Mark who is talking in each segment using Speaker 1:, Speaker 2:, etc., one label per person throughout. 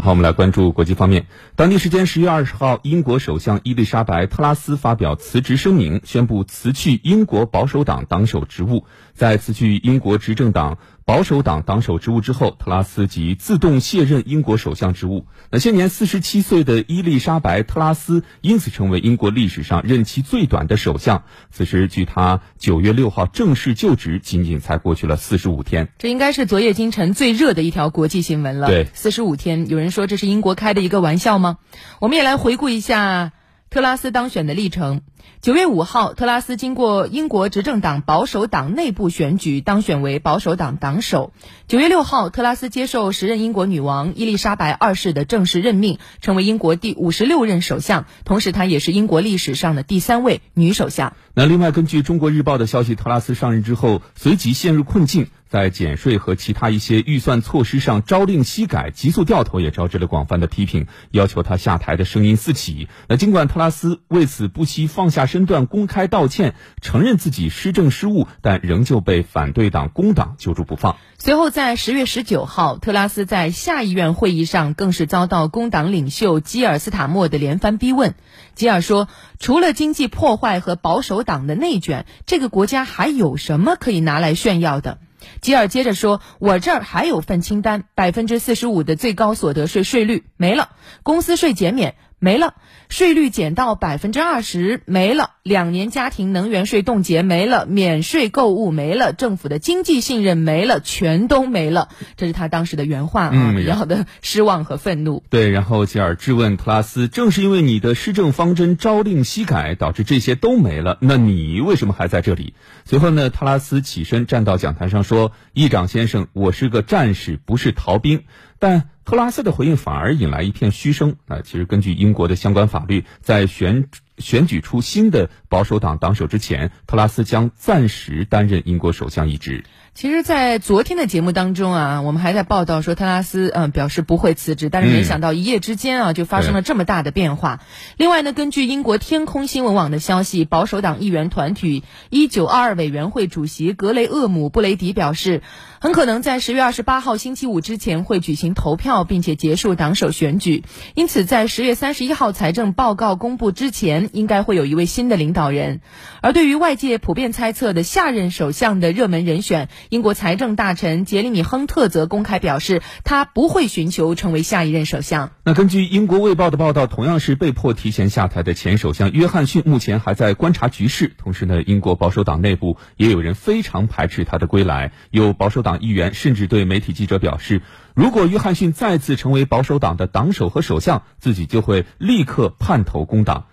Speaker 1: 好，我们来关注国际方面。当地时间十月二十号，英国首相伊丽莎白·特拉斯发表辞职声明，宣布辞去英国保守党党首职务。在辞去英国执政党保守党党首职务之后，特拉斯即自动卸任英国首相职务。那现年四十七岁的伊丽莎白·特拉斯因此成为英国历史上任期最短的首相。此时，距他九月六号正式就职，仅仅才过去了四十五天。
Speaker 2: 这应该是昨夜今晨最热的一条国际新闻了。
Speaker 1: 对，
Speaker 2: 四十五天，有人说这是英国开的一个玩笑吗？我们也来回顾一下。特拉斯当选的历程：九月五号，特拉斯经过英国执政党保守党内部选举，当选为保守党党首。九月六号，特拉斯接受时任英国女王伊丽莎白二世的正式任命，成为英国第五十六任首相，同时她也是英国历史上的第三位女首相。
Speaker 1: 那另外，根据中国日报的消息，特拉斯上任之后随即陷入困境。在减税和其他一些预算措施上朝令夕改、急速掉头，也招致了广泛的批评。要求他下台的声音四起。那尽管特拉斯为此不惜放下身段公开道歉，承认自己施政失误，但仍旧被反对党工党揪住不放。
Speaker 2: 随后，在十月十九号，特拉斯在下议院会议上更是遭到工党领袖基尔斯塔默的连番逼问。基尔说：“除了经济破坏和保守党的内卷，这个国家还有什么可以拿来炫耀的？”吉尔接着说：“我这儿还有份清单，百分之四十五的最高所得税税率没了，公司税减免。”没了，税率减到百分之二十没了，两年家庭能源税冻结没了，免税购物没了，政府的经济信任没了，全都没了。这是他当时的原话啊，比较的失望和愤怒。
Speaker 1: 对，然后吉尔质问特拉斯：正是因为你的施政方针朝令夕改，导致这些都没了，那你为什么还在这里？随后呢，特拉斯起身站到讲台上说：“议长先生，我是个战士，不是逃兵。”但特拉斯的回应反而引来一片嘘声啊！其实根据英国的相关法律，在选选举出新的保守党党首之前，特拉斯将暂时担任英国首相一职。
Speaker 2: 其实，在昨天的节目当中啊，我们还在报道说特拉斯嗯表示不会辞职，但是没想到一夜之间啊就发生了这么大的变化。另外呢，根据英国天空新闻网的消息，保守党议员团体一九二二委员会主席格雷厄姆布雷迪表示，很可能在十月二十八号星期五之前会举行投票，并且结束党首选举。因此，在十月三十一号财政报告公布之前，应该会有一位新的领导人。而对于外界普遍猜测的下任首相的热门人选，英国财政大臣杰里米·亨特则公开表示，他不会寻求成为下一任首相。
Speaker 1: 那根据英国《卫报》的报道，同样是被迫提前下台的前首相约翰逊，目前还在观察局势。同时呢，英国保守党内部也有人非常排斥他的归来。有保守党议员甚至对媒体记者表示，如果约翰逊再次成为保守党的党首和首相，自己就会立刻叛投工党。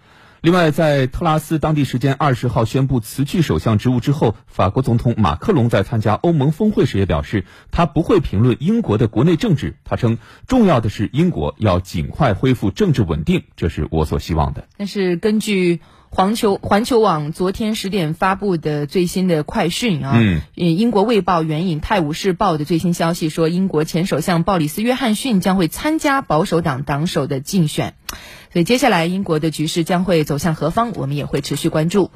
Speaker 1: 另外，在特拉斯当地时间二十号宣布辞去首相职务之后，法国总统马克龙在参加欧盟峰会时也表示，他不会评论英国的国内政治。他称，重要的是英国要尽快恢复政治稳定，这是我所希望的。
Speaker 2: 但是，根据环球环球网昨天十点发布的最新的快讯啊，嗯，英国卫报援引《泰晤士报》的最新消息说，英国前首相鲍里斯·约翰逊将会参加保守党党首的竞选。所以接下来英国的局势将会走向何方，我们也会持续关注。